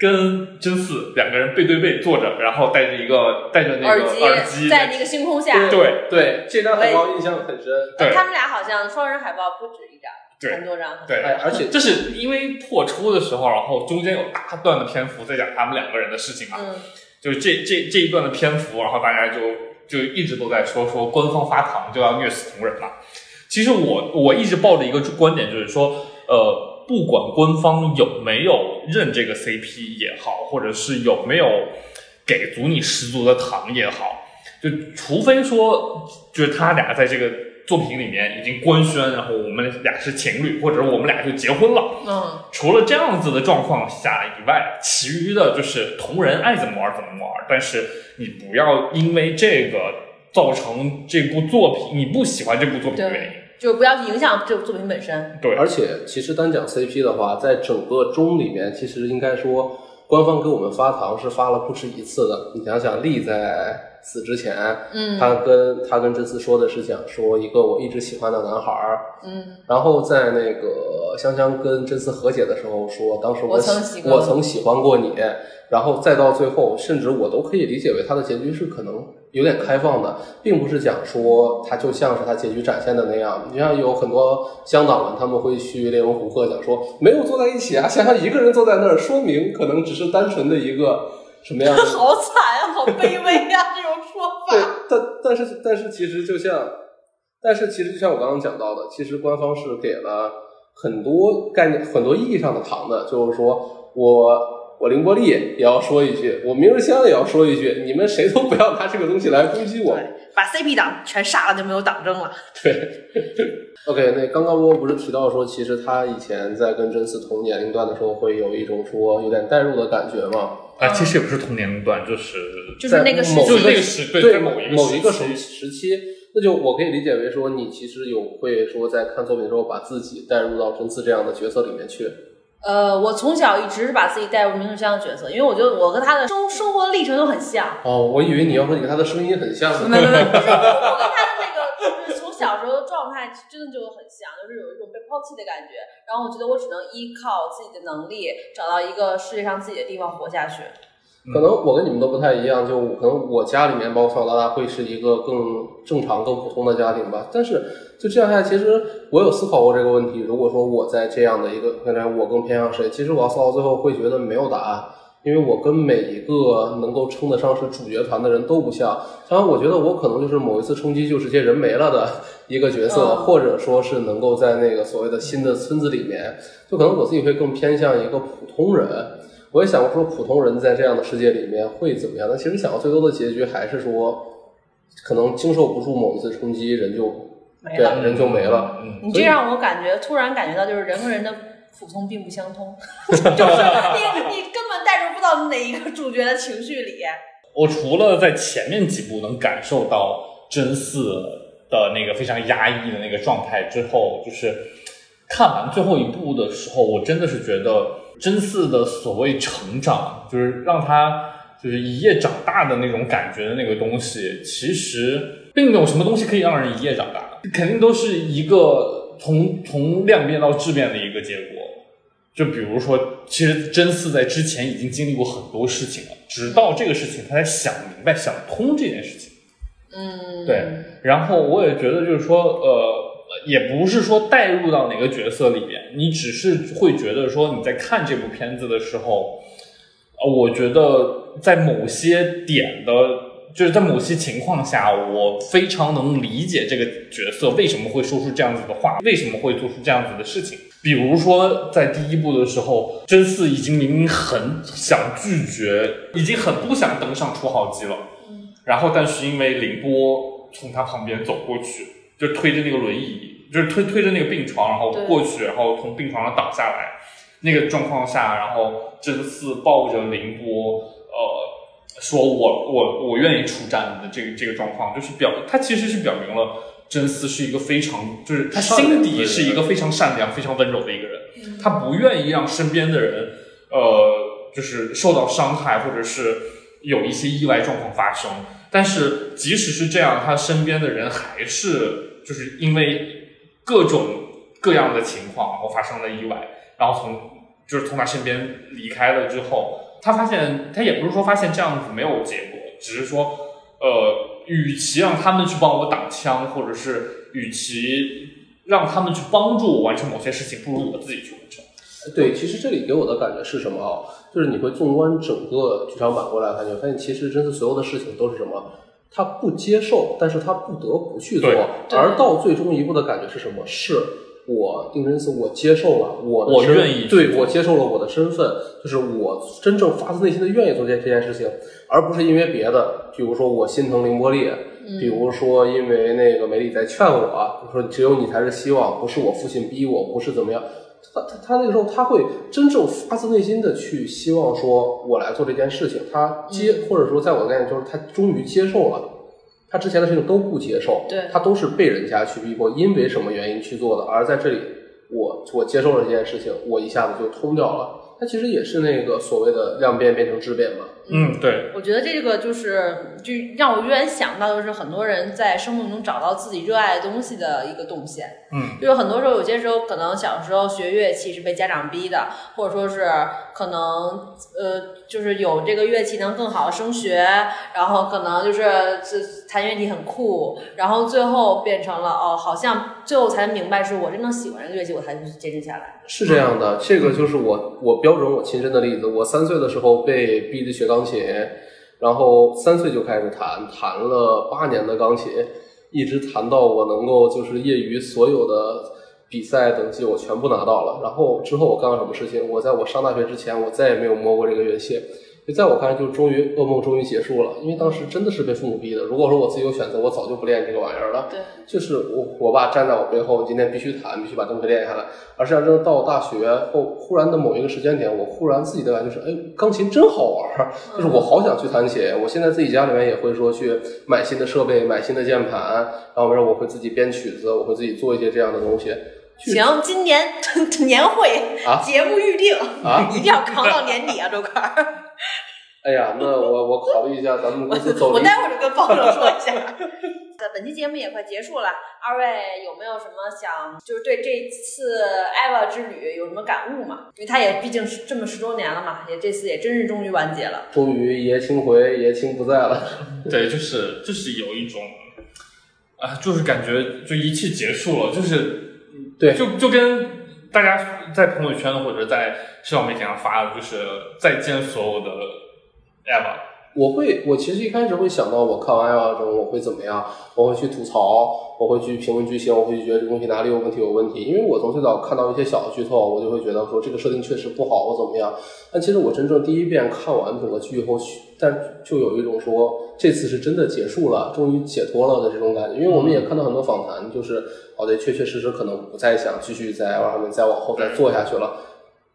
跟真嗣两个人背对背坐着，然后戴着一个戴着那个耳耳机，在那个星空下，对对这张海报印象很深。对他们俩好像双人海报不止一张，对很多张。对，哎，而且这是因为破出的时候，然后中间有大段的篇幅在讲他们两个人的事情嘛，嗯，就是这这这一段的篇幅，然后大家就就一直都在说说官方发糖就要虐死同人嘛。其实我我一直抱着一个观点，就是说，呃，不管官方有没有认这个 CP 也好，或者是有没有给足你十足的糖也好，就除非说就是他俩在这个作品里面已经官宣，然后我们俩是情侣，或者我们俩就结婚了。嗯，除了这样子的状况下以外，其余的就是同人爱怎么玩怎么玩，但是你不要因为这个造成这部作品你不喜欢这部作品的原因。就不要去影响这部作品本身。对，而且其实单讲 CP 的话，在整个中里面，其实应该说官方给我们发糖是发了不止一次的。你想想，丽在死之前，嗯。他跟他跟真嗣说的是讲说一个我一直喜欢的男孩儿，嗯，然后在那个香香跟真嗣和解的时候说，当时我我曾喜欢过你，然后再到最后，甚至我都可以理解为他的结局是可能有点开放的，并不是讲说他就像是他结局展现的那样。你像有很多香港人，他们会去列文虎克讲说没有坐在一起啊，想想一个人坐在那儿，说明可能只是单纯的一个什么样的好惨啊，好卑微啊，这种说对法。，但但是但是其实就像，但是其实就像我刚刚讲到的，其实官方是给了很多概念、很多意义上的糖的，就是说我我凌波丽也要说一句，我明日香也要说一句，你们谁都不要拿这个东西来攻击我。对，把 CP 党全杀了就没有党争了。对，OK，那刚刚波波不是提到说，其实他以前在跟真嗣同年龄段的时候，会有一种说有点代入的感觉嘛？啊，其实也不是同年龄段，就是就是那个时某就是那个时对，对某一个某一个时时期时期，那就我可以理解为说，你其实有会说在看作品的时候，把自己带入到真嗣这样的角色里面去。呃，我从小一直是把自己带入明日香的角色，因为我觉得我和他的生生活历程都很像。哦，我以为你要说你跟他的声音很像呢。没没没，就是我我跟他的那个，就是从小时候的状态真的就很像，就是有一种被抛弃的感觉。然后我觉得我只能依靠自己的能力，找到一个世界上自己的地方活下去。可能我跟你们都不太一样，就可能我家里面包括从小到大会是一个更正常、更普通的家庭吧。但是就这样下来，其实我有思考过这个问题。如果说我在这样的一个，看来我更偏向谁？其实我要思考到最后会觉得没有答案，因为我跟每一个能够称得上是主角团的人都不像。当然，我觉得我可能就是某一次冲击就直接人没了的 一个角色，嗯或者说是能够在那个所谓的新的村子里面，就可能我自己会更偏向一个普通人。我也想过说，普通人在这样的世界里面会怎么样？但其实想到最多的结局还是说，可能经受不住某一次冲击，人就没了人就没了。嗯，你这让我感觉突然感觉到，就是人和人的普通并不相通，就是你你根本带入不到哪一个主角的情绪里。我除了在前面几部能感受到真嗣的那个非常压抑的那个状态之后，就是看完最后一部的时候，我真的是觉得真嗣的所谓成长，就是让他就是一夜长大的那种感觉的那个东西，其实并没有什么东西可以让人一夜长大，肯定都是一个从从量变到质变的一个结果。就比如说，其实真嗣在之前已经经历过很多事情了，直到这个事情他才想明白、想通这件事情。嗯，对，然后我也觉得就是说，呃，也不是说带入到哪个角色里边，你只是会觉得说你在看这部片子的时候，呃，我觉得在某些点的，就是在某些情况下，我非常能理解这个角色为什么会说出这样子的话，为什么会做出这样子的事情。比如说，在第一部的时候，真嗣已经明明很想拒绝，已经很不想登上初号机了。然后，但是因为凌波从他旁边走过去，就推着那个轮椅，就是推推着那个病床，然后过去，然后从病床上倒下来。那个状况下，然后真嗣抱着凌波，呃，说我我我愿意出战的这个这个状况，就是表他其实是表明了真嗣是一个非常，就是他心底是一个非常善良、非常温柔的一个人，他不愿意让身边的人，呃，就是受到伤害，或者是有一些意外状况发生。但是即使是这样，他身边的人还是就是因为各种各样的情况，然后发生了意外，然后从就是从他身边离开了之后，他发现他也不是说发现这样子没有结果，只是说呃，与其让他们去帮我挡枪，或者是与其让他们去帮助我完成某些事情，不如我自己去完成。对，其实这里给我的感觉是什么啊？就是你会纵观整个剧场版过来看，你会发现其实真的所有的事情都是什么？他不接受，但是他不得不去做而到最终一步的感觉是什么？是我定真寺，我接受了我的身我愿意对我接受了我的身份，就是我真正发自内心的愿意做这这件事情，而不是因为别的，比如说我心疼凌波丽，比如说因为那个梅里在劝我，就说只有你才是希望，不是我父亲逼我，不是怎么样。他他他那个时候他会真正发自内心的去希望说，我来做这件事情。他接、或者说在我的概念就是他终于接受了，他之前的事情都不接受，对他都是被人家去逼迫，因为什么原因去做的，而在这里，我我接受了这件事情，我一下子就通掉了。他其实也是那个所谓的量变变成质变嘛。嗯，对，我觉得这个就是就让我永远想到，就是很多人在生命中找到自己热爱的东西的一个动线。嗯，就是很多时候，有些时候可能小时候学乐器是被家长逼的，或者说是可能呃，就是有这个乐器能更好的升学，然后可能就是这弹乐器很酷，然后最后变成了哦，好像最后才明白是我真正喜欢这个乐器，我才去坚持下来。是这样的，这个就是我我标准我亲身的例子。我三岁的时候被逼着学钢琴，然后三岁就开始弹，弹了八年的钢琴，一直弹到我能够就是业余所有的比赛等级我全部拿到了。然后之后我干了什么事情？我在我上大学之前，我再也没有摸过这个乐器。就在我看来，就终于噩梦终于结束了，因为当时真的是被父母逼的。如果说我自己有选择，我早就不练这个玩意儿了。对，就是我我爸站在我背后，今天必须弹，必须把东西练下来。而实际上，真的到大学后，忽然的某一个时间点，我忽然自己的感觉就是，哎，钢琴真好玩儿，就是我好想去弹琴。我现在自己家里面也会说去买新的设备，买新的键盘，然后我会自己编曲子，我会自己做一些这样的东西。行，今年 年会、啊节目预定啊 一定要扛到年底啊，周凯儿。哎呀，那我我考虑一下，咱们公司走我待会儿就跟方总说一下。本期节目也快结束了，二位有没有什么想就是对这次 EVA 之旅有什么感悟吗？因为它也毕竟是这么十周年了嘛，也这次也真是终于完结了。终于爷青回，爷青不在了。对，就是就是有一种，啊，就是感觉就一切结束了，就是对就就跟大家在朋友圈或者在社交媒体上发的，就是再见所有的 EVA。我会，我其实一开始会想到，我看完《爱之后我会怎么样？我会去吐槽，我会去评论剧情，我会去觉得这东西哪里有问题有问题。因为我从最早看到一些小的剧透，我就会觉得说这个设定确实不好，我怎么样。但其实我真正第一遍看完整个剧以后，但就有一种说这次是真的结束了，终于解脱了的这种感觉。因为我们也看到很多访谈，就是好的，确确实实可能不再想继续在上面再往后再做下去了。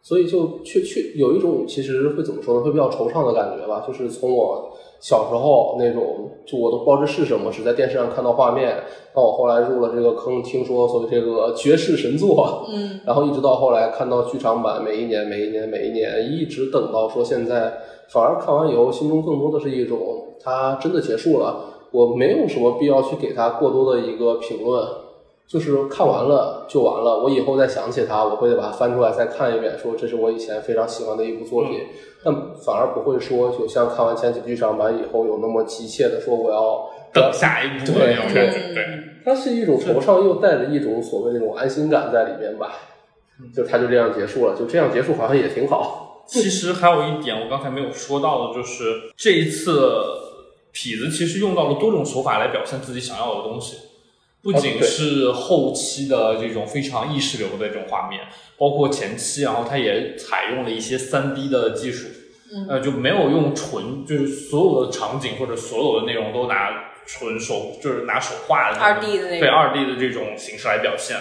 所以就确确有一种其实会怎么说呢，会比较惆怅的感觉吧。就是从我小时候那种，就我都不知道这是什么，只在电视上看到画面，到我后来入了这个坑，听说所谓这个绝世神作，嗯，然后一直到后来看到剧场版，每一年每一年每一年，一直等到说现在，反而看完以后，心中更多的是一种它真的结束了，我没有什么必要去给它过多的一个评论。就是看完了就完了，我以后再想起它，我会把它翻出来再看一遍，说这是我以前非常喜欢的一部作品。但反而不会说，就像看完前几部剧场版以后有那么急切的说我要等下一部。对对，它是一种惆怅，又带着一种所谓那种安心感在里边吧。就它就这样结束了，就这样结束好像也挺好。其实还有一点我刚才没有说到的，就是这一次痞子其实用到了多种手法来表现自己想要的东西，不仅是后期的这种非常意识流的这种画面，包括前期，然后它也采用了一些三 D 的技术，嗯呃，就没有用纯就是所有的场景或者所有的内容都拿纯手就是拿手画的那种 2D 的那种对二 D 的这种形式来表现。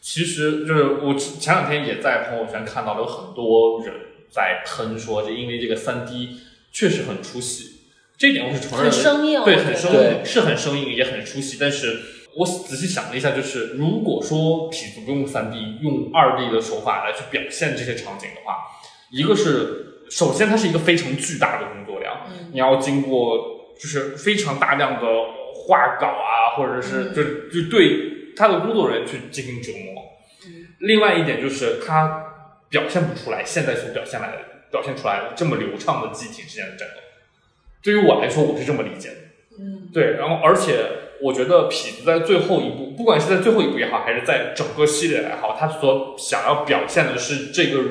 其实就是我前两天也在朋友圈看到了有很多人在喷说，就因为这个三 D 确实很出戏，这点我是承认的，很生硬对，很生硬，是很生硬，也很出戏。但是我仔细想了一下，就是如果说痞子不用三 D，用二 D 的手法来去表现这些场景的话，一个是首先它是一个非常巨大的工作量，嗯你要经过就是非常大量的画稿啊，或者是嗯就就对他的工作人员去进行折磨。另外一点就是他表现不出来现在所表现来的表现出来的这么流畅的机体之间的战斗。对于我来说，我是这么理解的。嗯对，然后而且我觉得痞子在最后一部，不管是在最后一部也好，还是在整个系列也好，他所想要表现的是这个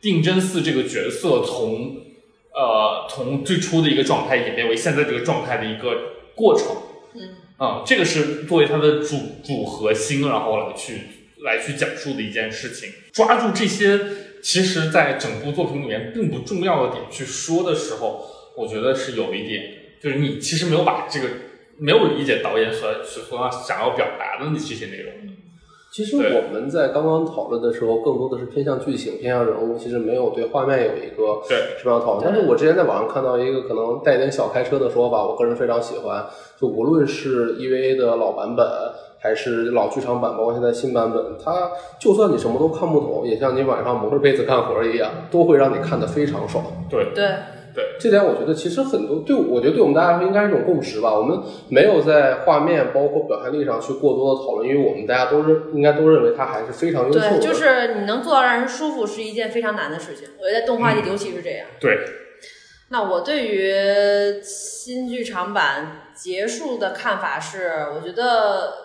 定真寺这个角色从呃从最初的一个状态演变为现在这个状态的一个过程。嗯啊、这个是作为他的主主核心，然后来去来去讲述的一件事情。抓住这些，其实在整部作品里面并不重要的点去说的时候，我觉得是有一点，就是你其实没有把这个没有理解导演所所所想要表达的这些内容。其实我们在刚刚讨论的时候，更多的是偏向剧情、偏向人物，其实没有对画面有一个对什么样的讨论。但是我之前在网上看到一个可能带点小开车的说法，我个人非常喜欢。就无论是 EVA 的老版本，还是老剧场版，包括现在新版本，它就算你什么都看不懂，也像你晚上蒙着被子干活一样，都会让你看得非常爽。对对，对，这点我觉得其实很多对，我觉得对我们大家来说应该是一种共识吧。我们没有在画面包括表现力上去过多的讨论，因为我们大家都是应该都认为它还是非常优秀的。对，就是你能做到让人舒服是一件非常难的事情。我觉得在动画嗯界尤其是这样。对，那我对于新剧场版结束的看法是，我觉得嗯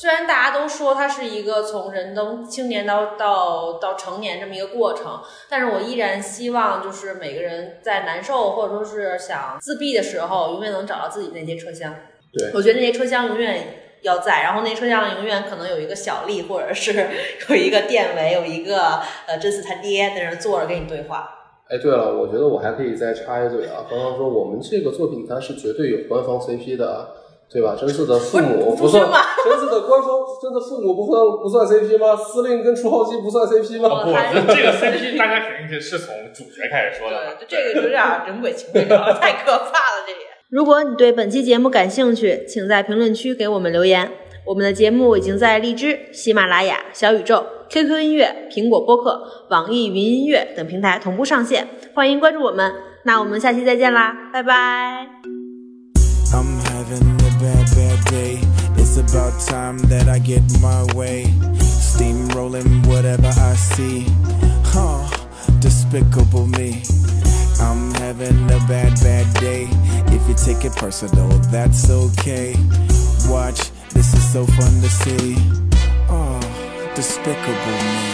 虽然大家都说它是一个从人到青年到到到成年这么一个过程，但是我依然希望就是每个人在难受或者说是想自闭的时候，永远能找到自己那节车厢。对我觉得那些车厢永远要在，然后那车厢永远可能有一个小丽，或者是有一个电维，有一个呃真死他爹在那儿坐着跟你对话。哎，对了，我觉得我还可以再插一嘴啊。刚刚说我们这个作品它是绝对有官方 CP 的，对吧？真嗣的父母不算真嗣的官方真的父母不算不算 CP 吗？司令跟初号机不算 CP 哦吗？不，这这个 CP 大家肯定是从主角开始说的嘛。对，这个有点人鬼情未了，太可怕了，这也。如果你对本期节目感兴趣，请在评论区给我们留言。我们的节目已经在荔枝、喜马拉雅、小宇宙、QQ 音乐、苹果播客、网易云音乐等平台同步上线，欢迎关注我们。那我们下期再见啦，拜拜。It's about time that I get my way. Steamrolling whatever I see. Huh, despicable me. I'm having a bad, bad day. If you take it personal, that's okay. Watch, this is so fun to see. Oh, despicable me.